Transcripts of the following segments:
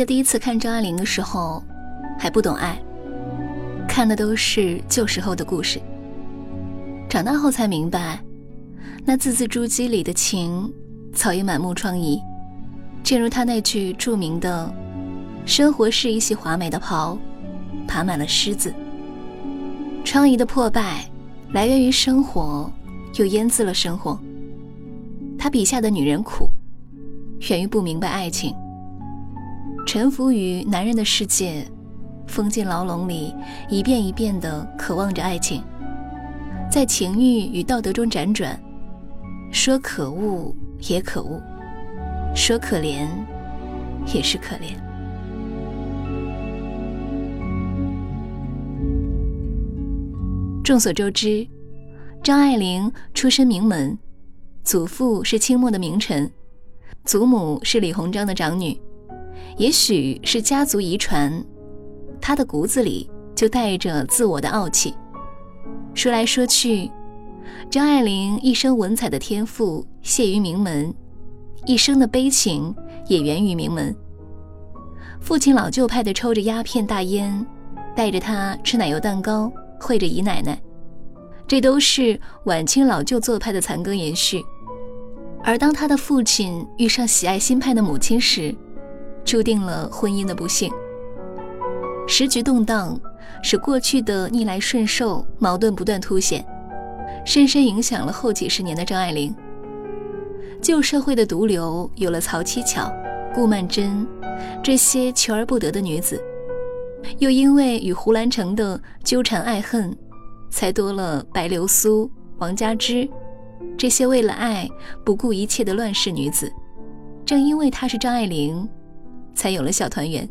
得第一次看张爱玲的时候，还不懂爱，看的都是旧时候的故事。长大后才明白，那字字珠玑里的情，早已满目疮痍。正如他那句著名的：“生活是一袭华美的袍，爬满了虱子。”疮痍的破败，来源于生活，又腌渍了生活。他笔下的女人苦，源于不明白爱情。臣服于男人的世界，封进牢笼里，一遍一遍地渴望着爱情，在情欲与道德中辗转，说可恶也可恶，说可怜也是可怜。众所周知，张爱玲出身名门，祖父是清末的名臣，祖母是李鸿章的长女。也许是家族遗传，他的骨子里就带着自我的傲气。说来说去，张爱玲一生文采的天赋泄于名门，一生的悲情也源于名门。父亲老旧派的抽着鸦片大烟，带着他吃奶油蛋糕，会着姨奶奶，这都是晚清老旧做派的残羹延续。而当他的父亲遇上喜爱新派的母亲时，注定了婚姻的不幸。时局动荡，使过去的逆来顺受矛盾不断凸显，深深影响了后几十年的张爱玲。旧社会的毒瘤有了曹七巧、顾曼桢这些求而不得的女子，又因为与胡兰成的纠缠爱恨，才多了白流苏、王佳芝这些为了爱不顾一切的乱世女子。正因为她是张爱玲。才有了小团圆。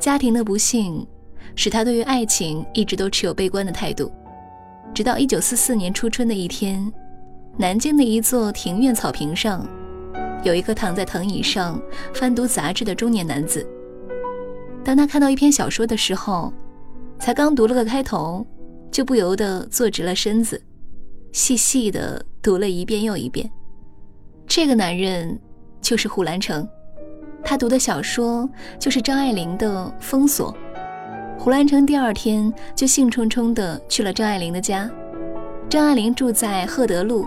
家庭的不幸，使他对于爱情一直都持有悲观的态度。直到一九四四年初春的一天，南京的一座庭院草坪上，有一个躺在藤椅上翻读杂志的中年男子。当他看到一篇小说的时候，才刚读了个开头，就不由得坐直了身子，细细的读了一遍又一遍。这个男人就是胡兰成。他读的小说就是张爱玲的《封锁》。胡兰成第二天就兴冲冲地去了张爱玲的家。张爱玲住在赫德路，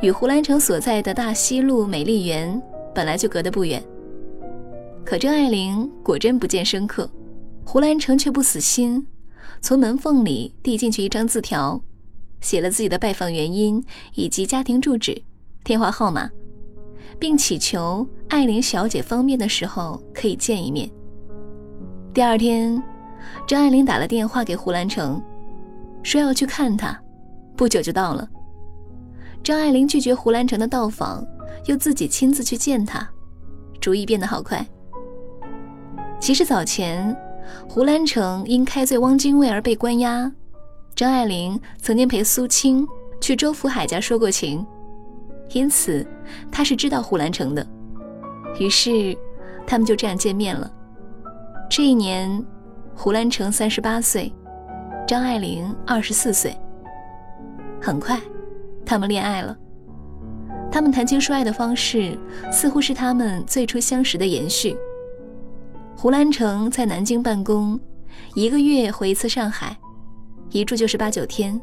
与胡兰成所在的大西路美丽园本来就隔得不远。可张爱玲果真不见生客，胡兰成却不死心，从门缝里递进去一张字条，写了自己的拜访原因以及家庭住址、电话号码。并祈求艾琳小姐方便的时候可以见一面。第二天，张爱玲打了电话给胡兰成，说要去看他，不久就到了。张爱玲拒绝胡兰成的到访，又自己亲自去见他，主意变得好快。其实早前，胡兰成因开罪汪精卫而被关押，张爱玲曾经陪苏青去周福海家说过情。因此，他是知道胡兰成的，于是他们就这样见面了。这一年，胡兰成三十八岁，张爱玲二十四岁。很快，他们恋爱了。他们谈情说爱的方式，似乎是他们最初相识的延续。胡兰成在南京办公，一个月回一次上海，一住就是八九天。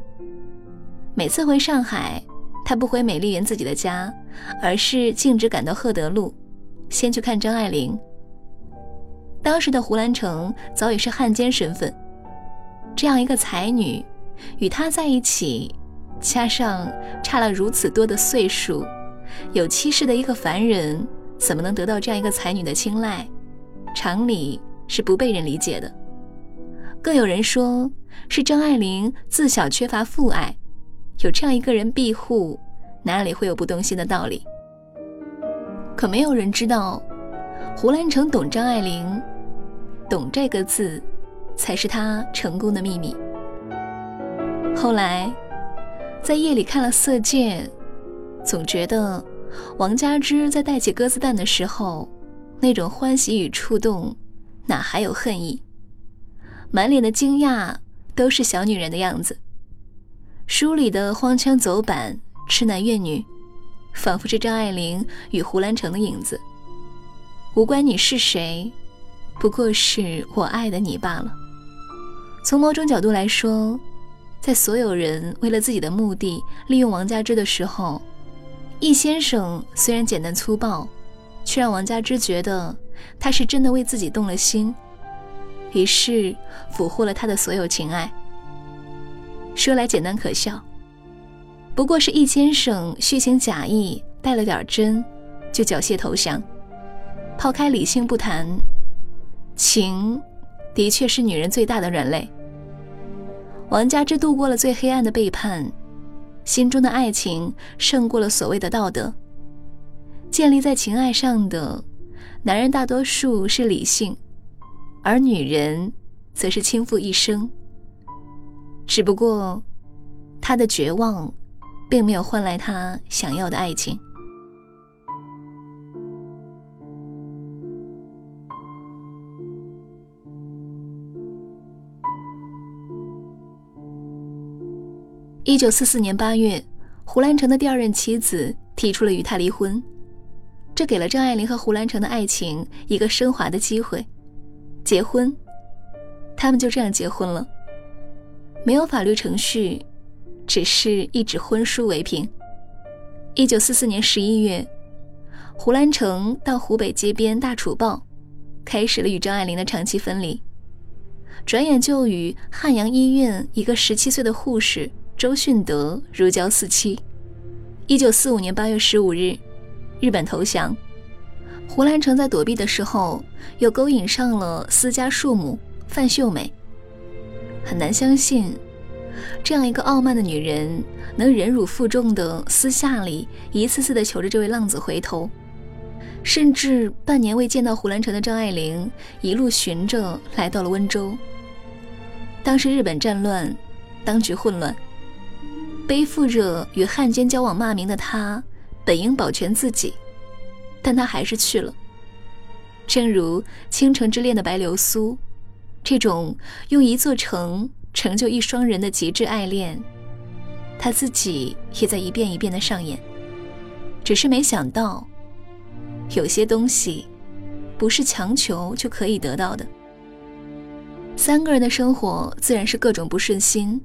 每次回上海。他不回美丽园自己的家，而是径直赶到赫德路，先去看张爱玲。当时的胡兰成早已是汉奸身份，这样一个才女，与他在一起，加上差了如此多的岁数，有妻室的一个凡人，怎么能得到这样一个才女的青睐？常理是不被人理解的。更有人说，是张爱玲自小缺乏父爱，有这样一个人庇护，哪里会有不动心的道理？可没有人知道，胡兰成懂张爱玲，懂这个字，才是他成功的秘密。后来，在夜里看了《色戒》，总觉得王佳芝在带起鸽子蛋的时候，那种欢喜与触动，哪还有恨意？满脸的惊讶，都是小女人的样子。书里的荒腔走板、痴男怨女，仿佛是张爱玲与胡兰成的影子。无关你是谁，不过是我爱的你罢了。从某种角度来说，在所有人为了自己的目的利用王佳芝的时候，易先生虽然简单粗暴，却让王佳芝觉得他是真的为自己动了心。于是俘获了他的所有情爱。说来简单可笑，不过是易先生虚情假意带了点真，就缴械投降。抛开理性不谈，情的确是女人最大的软肋。王佳芝度过了最黑暗的背叛，心中的爱情胜过了所谓的道德。建立在情爱上的男人，大多数是理性。而女人，则是倾覆一生。只不过，他的绝望，并没有换来他想要的爱情。一九四四年八月，胡兰成的第二任妻子提出了与他离婚，这给了张爱玲和胡兰成的爱情一个升华的机会。结婚，他们就这样结婚了，没有法律程序，只是一纸婚书为凭。一九四四年十一月，胡兰成到湖北街边大楚报，开始了与张爱玲的长期分离。转眼就与汉阳医院一个十七岁的护士周训德如胶似漆。一九四五年八月十五日，日本投降。胡兰成在躲避的时候，又勾引上了私家庶母范秀美。很难相信，这样一个傲慢的女人，能忍辱负重的私下里一次次的求着这位浪子回头。甚至半年未见到胡兰成的张爱玲，一路寻着来到了温州。当时日本战乱，当局混乱，背负着与汉奸交往骂名的她，本应保全自己。但他还是去了。正如《倾城之恋》的白流苏，这种用一座城成就一双人的极致爱恋，他自己也在一遍一遍的上演。只是没想到，有些东西不是强求就可以得到的。三个人的生活自然是各种不顺心。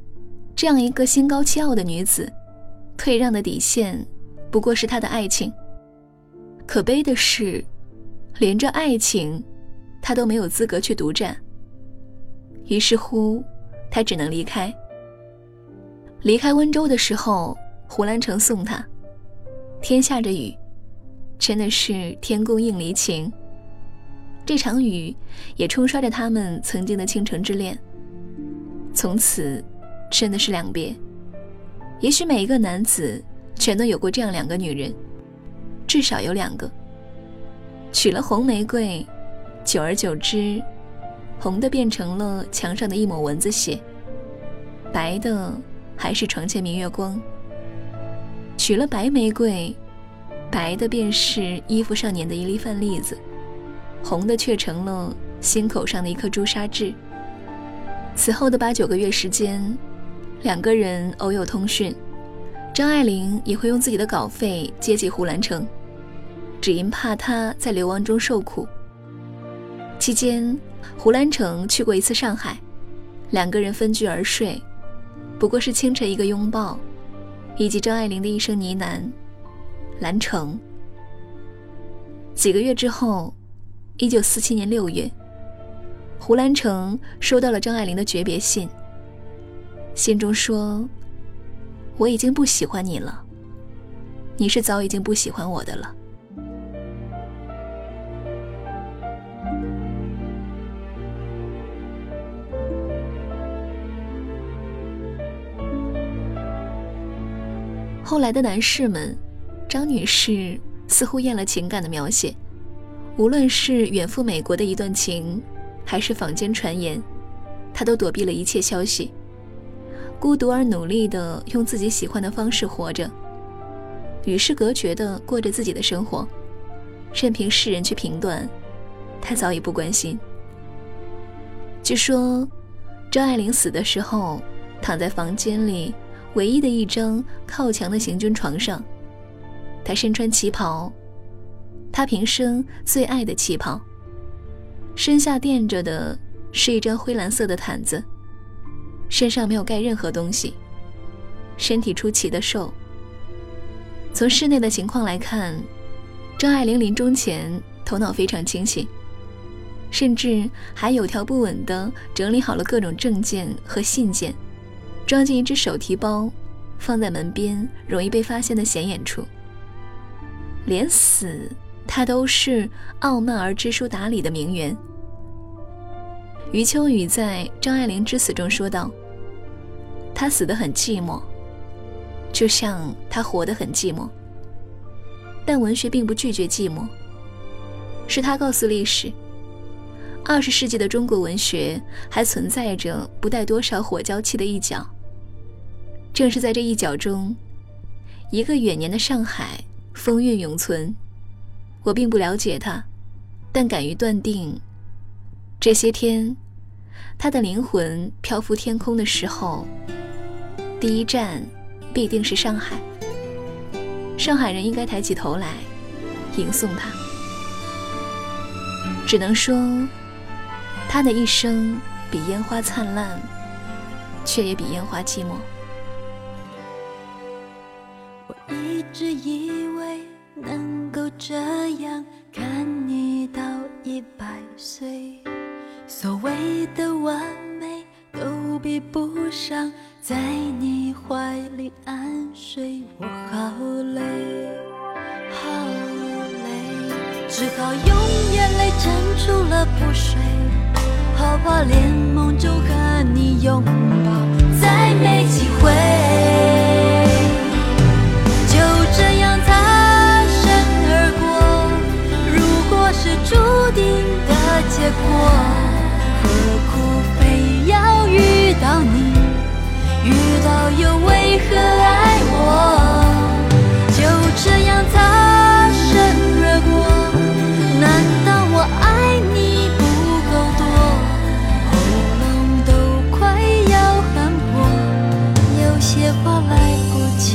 这样一个心高气傲的女子，退让的底线不过是她的爱情。可悲的是，连着爱情，他都没有资格去独占。于是乎，他只能离开。离开温州的时候，胡兰成送他。天下着雨，真的是天公应离情。这场雨也冲刷着他们曾经的倾城之恋。从此，真的是两别。也许每一个男子，全都有过这样两个女人。至少有两个。娶了红玫瑰，久而久之，红的变成了墙上的一抹蚊子血，白的还是床前明月光。娶了白玫瑰，白的便是衣服上粘的一粒饭粒子，红的却成了心口上的一颗朱砂痣。此后的八九个月时间，两个人偶有通讯。张爱玲也会用自己的稿费接济胡兰成，只因怕他在流亡中受苦。期间，胡兰成去过一次上海，两个人分居而睡，不过是清晨一个拥抱，以及张爱玲的一声呢喃：“兰成。”几个月之后，一九四七年六月，胡兰成收到了张爱玲的诀别信，信中说：“我已经不喜欢你了，你是早已经不喜欢我的了。”后来的男士们，张女士似乎厌了情感的描写，无论是远赴美国的一段情，还是坊间传言，她都躲避了一切消息，孤独而努力的用自己喜欢的方式活着，与世隔绝的过着自己的生活，任凭世人去评断，她早已不关心。据说，张爱玲死的时候，躺在房间里。唯一的一张靠墙的行军床上，他身穿旗袍，他平生最爱的旗袍。身下垫着的是一张灰蓝色的毯子，身上没有盖任何东西，身体出奇的瘦。从室内的情况来看，张爱玲临终前头脑非常清醒，甚至还有条不紊地整理好了各种证件和信件。装进一只手提包，放在门边容易被发现的显眼处。连死，他都是傲慢而知书达理的名媛。余秋雨在张爱玲之死中说道：“她死得很寂寞，就像她活得很寂寞。但文学并不拒绝寂寞，是他告诉历史，二十世纪的中国文学还存在着不带多少火焦气的一角。”正是在这一角中，一个远年的上海风韵永存。我并不了解他，但敢于断定，这些天，他的灵魂漂浮天空的时候，第一站必定是上海。上海人应该抬起头来，迎送他。只能说，他的一生比烟花灿烂，却也比烟花寂寞。只以为能够这样看你到一百岁，所谓的完美都比不上在你怀里安睡。我好累，好累，只好用眼泪撑住了不睡，好怕连梦中和你拥又为何爱我？就这样擦身而过，难道我爱你不够多？喉咙都快要喊破，有些话来不及。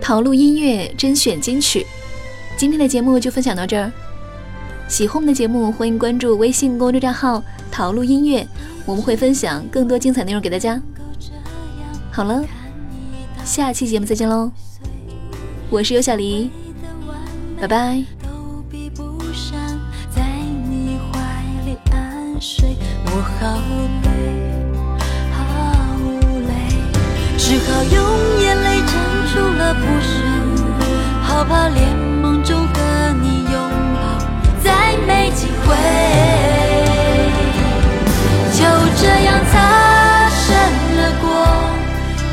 陶路音乐甄选金曲，今天的节目就分享到这儿。喜欢我们的节目，欢迎关注微信公众账号“陶录音乐”，我们会分享更多精彩内容给大家。好了，下期节目再见喽！我是尤小黎，拜拜。只好用眼泪。出了不睡，好怕连和你拥抱再没机会。就这样擦身而过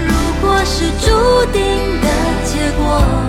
如果是注定的结果。